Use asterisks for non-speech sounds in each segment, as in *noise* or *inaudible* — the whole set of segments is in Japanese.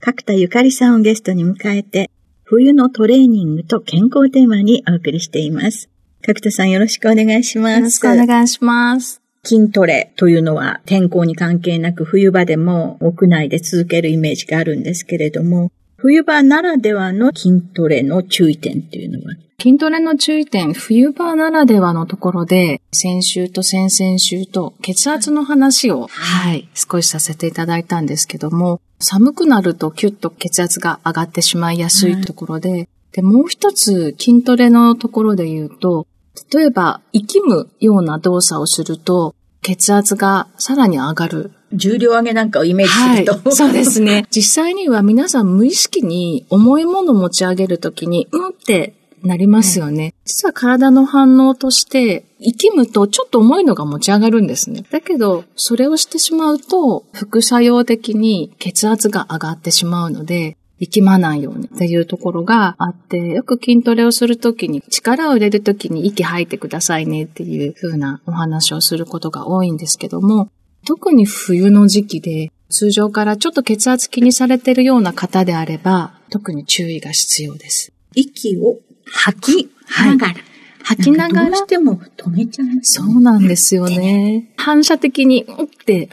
角田ゆかりさんをゲストに迎えて、冬のトレーニングと健康テーマにお送りしています。角田さんよろしくお願いします。よろしくお願いします。筋トレというのは天候に関係なく冬場でも屋内で続けるイメージがあるんですけれども、冬場ならではの筋トレの注意点っていうのは？筋トレの注意点、冬場ならではのところで、先週と先々週と血圧の話を、はい、少しさせていただいたんですけども、寒くなるとキュッと血圧が上がってしまいやすいところで、はい、で、もう一つ筋トレのところで言うと、例えば、生きむような動作をすると、血圧がさらに上がる。重量上げなんかをイメージすると。はい、そうですね。*laughs* 実際には皆さん無意識に重いものを持ち上げるときに、うんってなりますよね。実は体の反応として、生きむとちょっと重いのが持ち上がるんですね。だけど、それをしてしまうと、副作用的に血圧が上がってしまうので、力まないようにっていうところがあって、よく筋トレをするときに力を入れるときに息吐いてくださいねっていう風なお話をすることが多いんですけども、特に冬の時期で通常からちょっと血圧気にされてるような方であれば、特に注意が必要です。息を吐きながら。はい吐きながら。どうしても止めちゃいます、ね、そうなんですよね。反射的に、うんって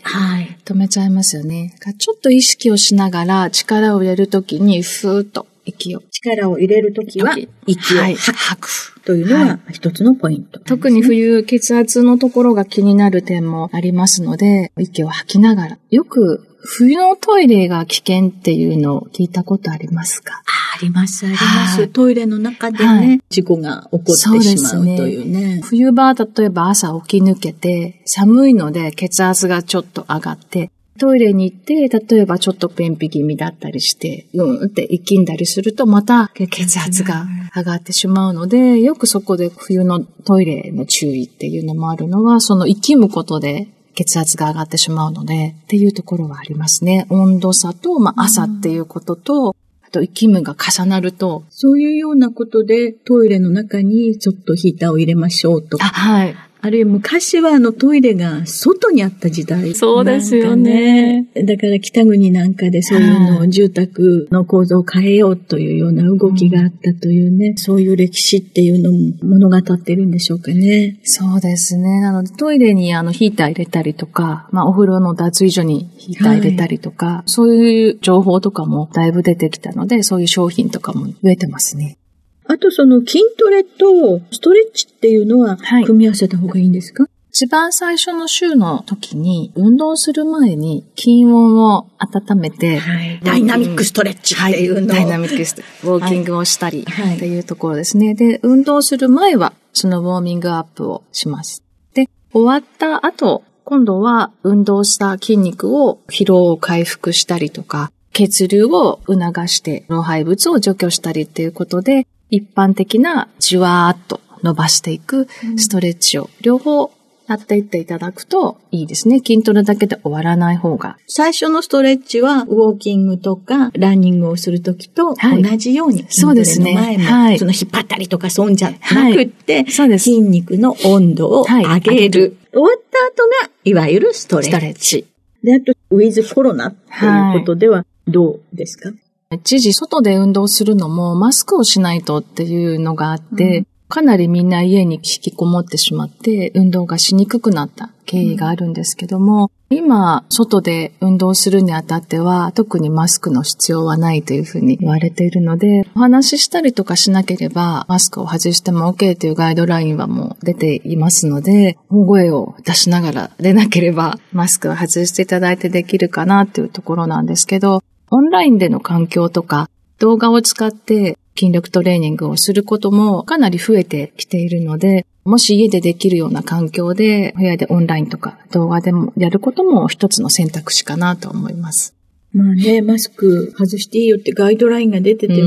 止めちゃいますよね。ちょっと意識をしながら力を入れるときに、ふーっと息を。力を入れるときは、息を吐く。というのは一つのポイント、ねはい、特に冬、血圧のところが気になる点もありますので、息を吐きながら。よく冬のトイレが危険っていうのを聞いたことありますか？あります、あります。トイレの中でね、はい、事故が起こってしまうというね。冬場、例えば朝起き抜けて、寒いので血圧がちょっと上がって、トイレに行って、例えばちょっと便秘気味だったりして、うんって生きんだりすると、また血圧が上がってしまうので、よくそこで冬のトイレの注意っていうのもあるのは、その生きむことで血圧が上がってしまうので、っていうところはありますね。温度差と、まあ、朝っていうことと、あと、生きむが重なると。そういうようなことで、トイレの中にちょっとヒーターを入れましょうとか。はい。あるいは昔はあのトイレが外にあった時代、そうですよね。だから北国なんかでそういうのを住宅の構造を変えようというような動きがあったというね、うん、そういう歴史っていうのも物語ってるんでしょうかね。そうですね。なのでトイレにあのヒーター入れたりとか、まあお風呂の脱衣所にヒーター入れたりとか、はい、そういう情報とかもだいぶ出てきたので、そういう商品とかも増えてますね。あとその筋トレとストレッチっていうのは組み合わせた方がいいんですか、はい一番最初の週の時に、運動する前に筋温を温めて、はい、ダイナミックストレッチっていうのを、はい、ダイナミックス。ウォーキングをしたり、っていうところですね。で、運動する前は、そのウォーミングアップをします。で、終わった後、今度は運動した筋肉を疲労を回復したりとか、血流を促して老廃物を除去したりっていうことで、一般的なじわーっと伸ばしていくストレッチを両方やっていっていただくといいですね。筋トレだけで終わらない方が。最初のストレッチは、ウォーキングとか、ランニングをするときとはい同じように、そうですね前も、はいその引っ張ったりとかそんじゃなくって、そうです。筋肉の温度を上はいげる。終わった後が、いわゆるストレッチ。ストレッチ。で、あと、ウィズコロナっていうことでは、どうですか、一時外で運動するのもマスクをしないとっていうのがあって、うん。かなりみんな家に引きこもってしまって運動がしにくくなった経緯があるんですけども、今外で運動するにあたっては特にマスクの必要はないというふうに言われているので、お話ししたりとかしなければマスクを外しても OK というガイドラインはもう出ていますので、大声を出しながら出なければマスクを外していただいてできるかなというところなんですけど、オンラインでの環境とか動画を使って筋力トレーニングをすることもかなり増えてきているので、もし家でできるような環境で、部屋でオンラインとか動画でもやることも一つの選択肢かなと思います。まあね、マスク外していいよってガイドラインが出てても、う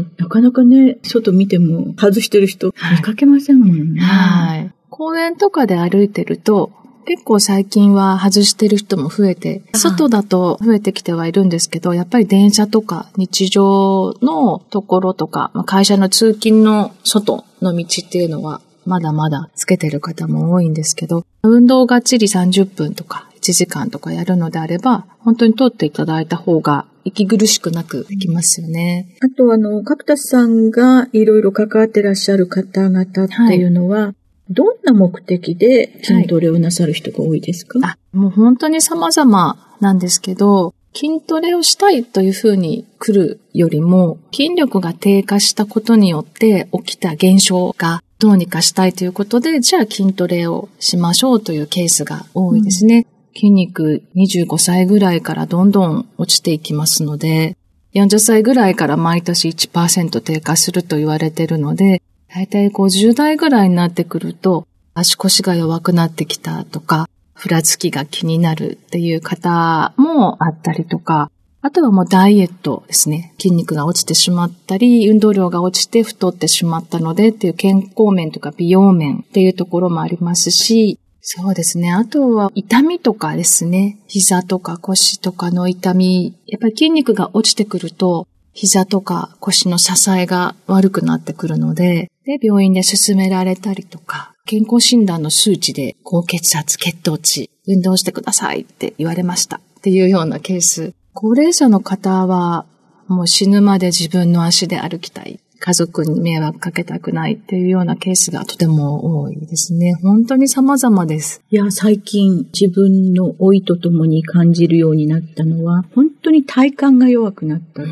んなかなかね、外見ても外してる人はい見かけませんもんね。はい。公園とかで歩いてると、結構最近は外してる人も増えて、外だと増えてきてはいるんですけど、やっぱり電車とか日常のところとか、まあ会社の通勤の外の道っていうのは、まだまだつけてる方も多いんですけど、運動がっちり30分とか1時間とかやるのであれば、本当に通っていただいた方が息苦しくなくできますよね。あとあの、角田さんがいろいろ関わってらっしゃる方々っていうのは、どんな目的で筋トレをなさる人が多いですか、あ、もう本当に様々なんですけど、筋トレをしたいというふうに来るよりも、筋力が低下したことによって起きた現象がどうにかしたいということで、じゃあ筋トレをしましょうというケースが多いですね。筋肉25歳ぐらいからどんどん落ちていきますので、40歳ぐらいから毎年1%低下すると言われているので、だいたい50代ぐらいになってくると、足腰が弱くなってきたとか、ふらつきが気になるっていう方もあったりとか、あとはもうダイエットですね。筋肉が落ちてしまったり、運動量が落ちて太ってしまったのでっていう健康面とか美容面っていうところもありますし、そうですね。あとは痛みとかですね。膝とか腰とかの痛み。やっぱり筋肉が落ちてくると、膝とか腰の支えが悪くなってくるので、で、病院で勧められたりとか、健康診断の数値で高血圧、血糖値、運動してくださいって言われましたっていうようなケース。高齢者の方はもう死ぬまで自分の足で歩きたい。家族に迷惑かけたくないっていうようなケースがとても多いですね。本当に様々です。いや、最近自分の老いとともに感じるようになったのは、本当に体幹が弱くなった。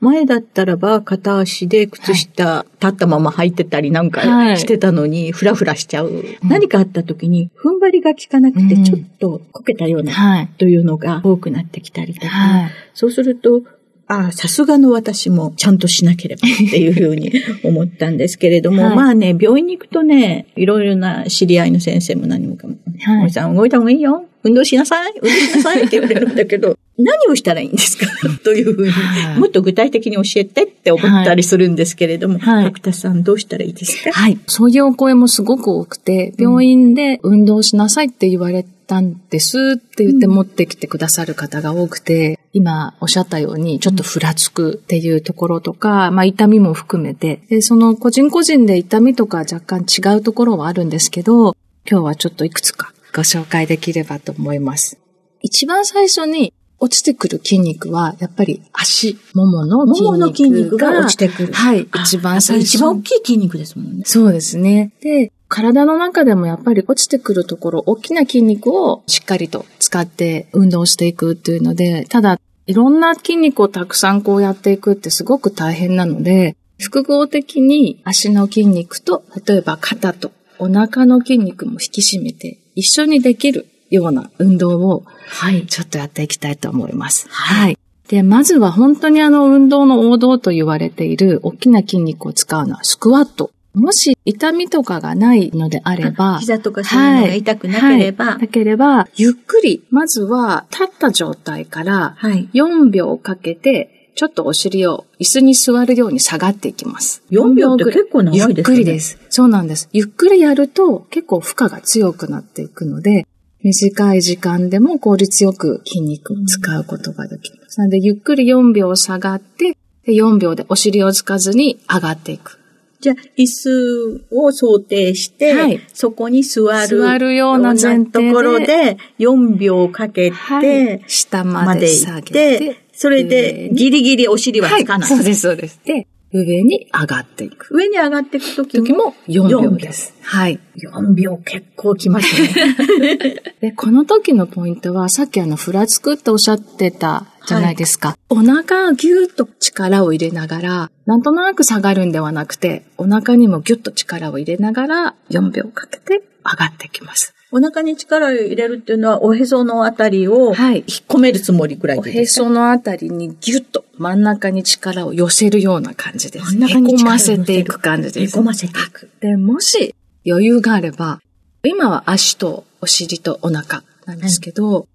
前だったらば片足で靴下立ったまま履いてたりなんはいかしてたのに、ふらふらしちゃう。何かあった時に踏ん張りが効かなくてうんちょっとこけたようなはい。というのが多くなってきたりとか、はい。そうすると、ああ、さすがの私もちゃんとしなければっていうふうに *laughs* 思ったんですけれども、はいまあね、病院に行くとね、いろいろな知り合いの先生も何もかも、はいおじさん動いた方がいいよ。運動しなさい。運動しなさいって言われるんだけど、*laughs* 何をしたらいいんですか？*laughs* というふうに、はい。もっと具体的に教えてって思ったりするんですけれども、はい。角田さんどうしたらいいですか？はい。そういうお声もすごく多くて、病院で運動しなさいって言われたんですって言って持ってきてくださる方が多くて、今おっしゃったようにちょっとふらつくっていうところとか、まあ痛みも含めて、で、その個人個人で痛みとか若干違うところはあるんですけど、今日はちょっといくつかご紹介できればと思います。一番最初に落ちてくる筋肉は、やっぱり足、ももの筋肉ももの筋肉が落ちてくる。はい。あ一番最初。一番大きい筋肉ですもんね。そうですね。で、体の中でもやっぱり落ちてくるところ、大きな筋肉をしっかりと使って運動していくっていうので、ただ、いろんな筋肉をたくさんこうやっていくってすごく大変なので、複合的に足の筋肉と、例えば肩とお腹の筋肉も引き締めて、一緒にできるような運動をはい。ちょっとやっていきたいと思います。はい。で、まずは本当にあの運動の王道と言われている大きな筋肉を使うのはスクワット。もし痛みとかがないのであれば、膝とかそういうのが痛くなければ、はいなければ、ゆっくり、まずは立った状態からはい。4秒かけてちょっとお尻を椅子に座るように下がっていきます。4秒って結構長いですねゆっくりです。そうなんです。ゆっくりやると結構負荷が強くなっていくので、短い時間でも効率よく筋肉を使うことができます。なので、ゆっくり4秒下がって、で4秒でお尻をつかずに上がっていく。じゃあ、椅子を想定して、はいそこに座る。座るような前提でところで、4秒かけて、はい下ままでで下げて、、それでギリギリお尻はつかない。そうです、そうです。で、上に上がっていく。上に上がっていくとき時も4秒です。はい。4秒結構きますね。*laughs* で、この時のポイントは、さっきあの、ふらつくっておっしゃってたじゃないですか。お腹ぎゅーっと力を入れながら、なんとなく下がるんではなくて、お腹にもぎゅっと力を入れながら、4秒かけて上がってきます。お腹に力を入れるっていうのは、おへそのあたりを、はい引っ込めるつもりくらいおへでいいですか？そのあたりにぎゅっと真ん中に力を寄せるような感じです。真ん中に力をへこませていく感じです。へこませていく。で、もし余裕があれば、今は足とお尻とお腹なんですけど、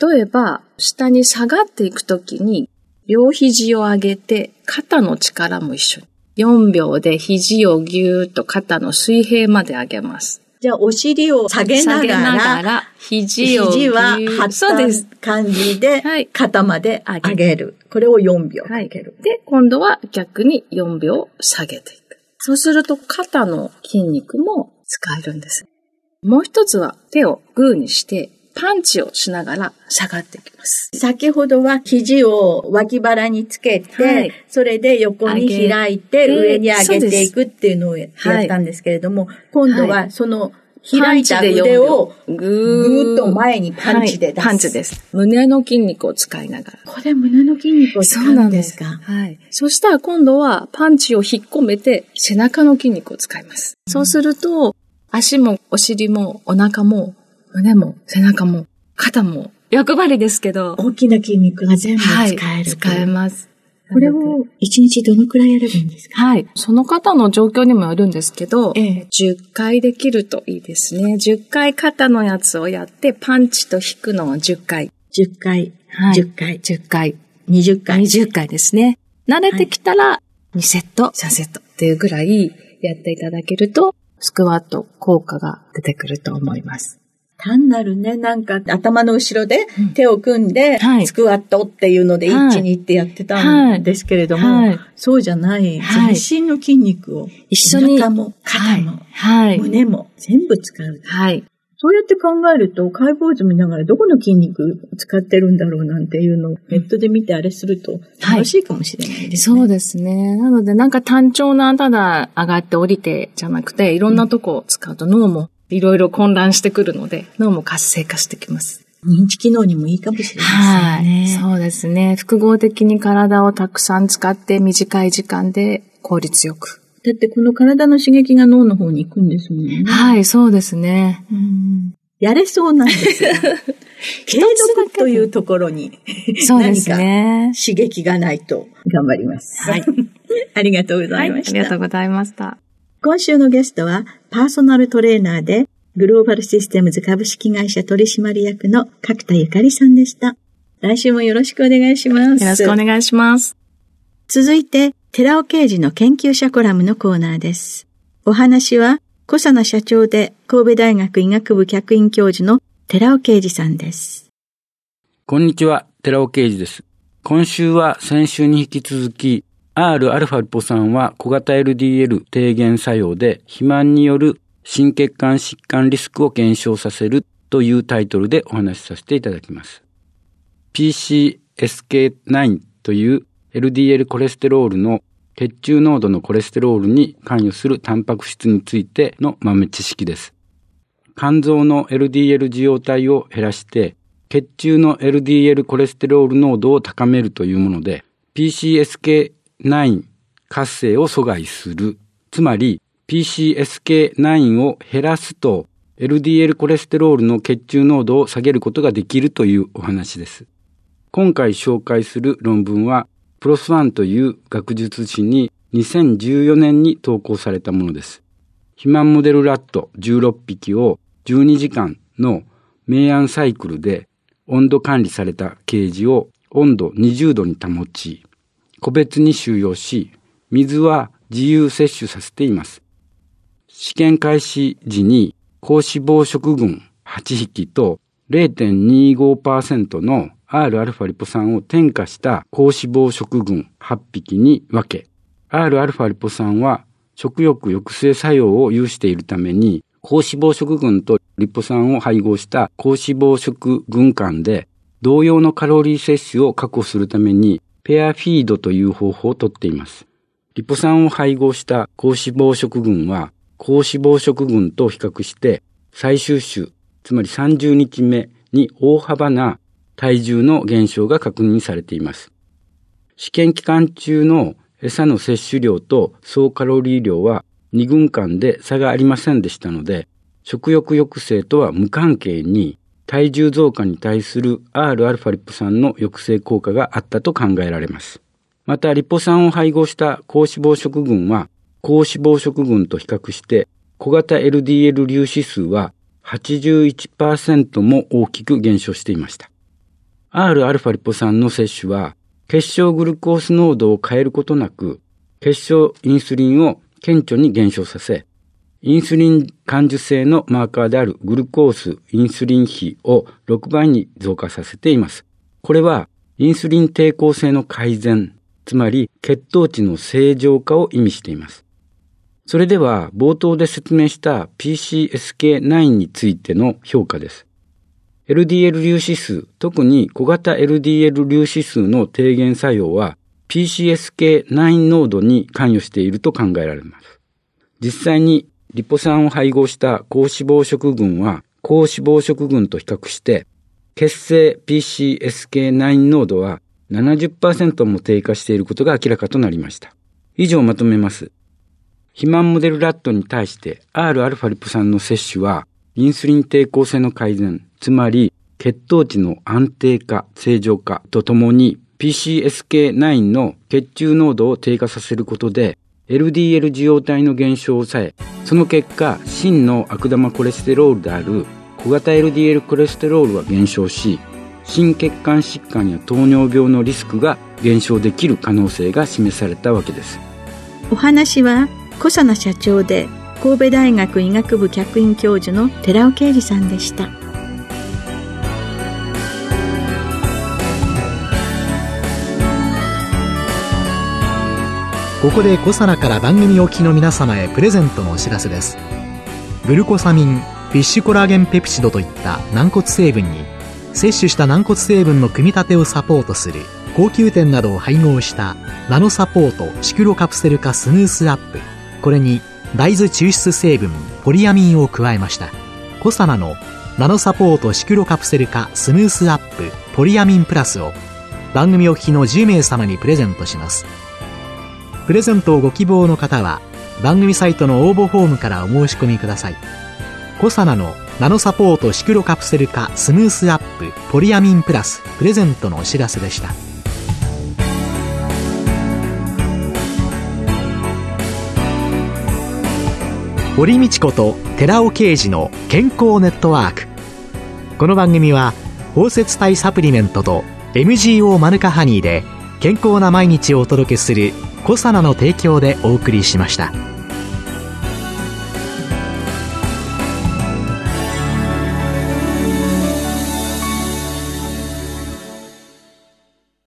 例えば下に下がっていくときに、両肘を上げて肩の力も一緒に。4秒で肘をぎゅーっと肩の水平まで上げます。じゃあ、お尻を下げなが下げながら、ら、肘を肘はー張っ。た感じではい、肩まで上げる。これを4秒かはい。ける。で、今度は逆に4秒下げていく。そうすると肩の筋肉も使えるんです。もう一つは手をグーにしてパンチをしながら下がっていきます。先ほどは肘を脇腹につけて、はいそれで横に開いて上に上げていくっていうのをやはいったんですけれども、今度ははその開いた腕をぐぐーっと前にパンチで出すはいパンチです。胸の筋肉を使いながら。これ胸の筋肉を使うんですか？はい。そしたら今度はパンチを引っ込めて背中の筋肉を使います。そうすると、足もお尻もお腹も胸も背中も肩も欲張りですけど、大きな筋肉が全部使えるはい、使えます。これを一日どのくらいやればいいんですか？はい。その方の状況にもよるんですけど、ええ10回できるといいですね。10回肩のやつをやって、パンチと引くのを10回。?10 回、はい10回、10回。20回。20回ですね。慣れてきたら、2セット、3セットっていうぐらいやっていただけると、スクワット効果が出てくると思います。単なるね、なんか頭の後ろで手を組んではい、スクワットっていうので、はい一、二ってやってたんですけれども、はいそうじゃない、はい全身の筋肉を、一緒に。お腹も、肩も、はい。はい。胸も全部使う。はい。そうやって考えると、解剖図見ながらどこの筋肉使ってるんだろうなんていうのをネットで見てあれすると楽しいかもしれないですね。そうですね。なのでなんか単調なただ上がって降りてじゃなくて、いろんなとこを使うと脳もいろいろ混乱してくるので、脳も活性化してきます。認知機能にもいいかもしれませんね。そうですね。複合的に体をたくさん使って短い時間で効率よく。だってこの体の刺激が脳の方に行くんですもんね。はい、そうですね。うんやれそうなんですよ。*laughs* 継続というところにそうですね。刺激がないと頑張ります。はい。*laughs* ありがとうござはいい、あました。りがとうございました。今週のゲストはパーソナルトレーナーでグローバルシステムズ株式会社取締役の角田ゆかりさんでした。来週もよろしくお願いします。よろしくお願いします。続いて、寺尾刑事の研究者コラムのコーナーです。お話は、小佐奈社長で神戸大学医学部客員教授の寺尾啓二さんです。こんにちは、寺尾啓二です。今週は先週に引き続き、Rα リポ酸は小型 LDL 低減作用で肥満による心血管疾患リスクを減少させるというタイトルでお話しさせていただきます。PCSK9 という LDL コレステロールの血中濃度のコレステロールに関与するタンパク質についての豆知識です。肝臓の LDL 受容体を減らして血中の LDL コレステロール濃度を高めるというもので PCSK9 活性を阻害する。つまり PCSK9 を減らすと LDL コレステロールの血中濃度を下げることができるというお話です。今回紹介する論文はプロスワンという学術誌に2014年に投稿されたものです。肥満モデルラット16匹を12時間の明暗サイクルで温度管理されたケージを温度20度に保ち、個別に収容し、水は自由摂取させています。試験開始時に高脂肪食群8匹と0.25%の Rα リポ酸を添加した高脂肪食群8匹に分け、Rα リポ酸は食欲抑制作用を有しているために、高脂肪食群とリポ酸を配合した高脂肪食群間で同様のカロリー摂取を確保するためにペアフィードという方法をとっています。リポ酸を配合した高脂肪食群は高脂肪食群と比較して最終種、つまり30日目に大幅な体重の減少が確認されています。試験期間中の餌の摂取量と総カロリー量は2群間で差がありませんでしたので、食欲抑制とは無関係に体重増加に対する Rα リポ酸の抑制効果があったと考えられます。また、リポ酸を配合した高脂肪食群は、高脂肪食群と比較して、小型 LDL 粒子数は81%も大きく減少していました。Rα リポ酸の摂取は、結晶グルコース濃度を変えることなく、結晶インスリンを顕著に減少させ、インスリン感受性のマーカーであるグルコースインスリン比を6倍に増加させています。これはインスリン抵抗性の改善、つまり血糖値の正常化を意味しています。それでは冒頭で説明した PCSK9 についての評価です。LDL 粒子数、特に小型 LDL 粒子数の低減作用は PCSK9 濃度に関与していると考えられます。実際にリポ酸を配合した高脂肪食群は高脂肪食群と比較して血清 PCSK9 濃度は70%も低下していることが明らかとなりました。以上まとめます。肥満モデルラットに対して Rα リポ酸の摂取はインスリン抵抗性の改善、つまり血糖値の安定化、正常化とともに PCSK9 の血中濃度を低下させることで LDL 受容体の減少を抑え、その結果、真の悪玉コレステロールである小型 LDL コレステロールは減少し、心血管疾患や糖尿病のリスクが減少できる可能性が示されたわけです。お話は小佐奈社長で神戸大学医学部客員教授の寺尾啓二さんでした。ここでコサナから番組おきの皆様へプレゼントのお知らせです。グルコサミンフィッシュコラーゲンペプチドといった軟骨成分に摂取した軟骨成分の組み立てをサポートする高級店などを配合したナノサポートシクロカプセル化スムースアップ。これに大豆抽出成分ポリアミンを加えました。コサナのナノサポートシクロカプセル化スムースアップポリアミンプラスを番組お聞きの10名様にプレゼントします。プレゼントをご希望の方は番組サイトの応募フォームからお申し込みください。コサナのナノサポートシクロカプセル化スムースアップポリアミンプラスプレゼントのお知らせでした。堀道子と寺尾啓二の健康ネットワーク。この番組は包摂体サプリメントと MGO マヌカハニーで健康な毎日をお届けするコサナの提供でお送りしました。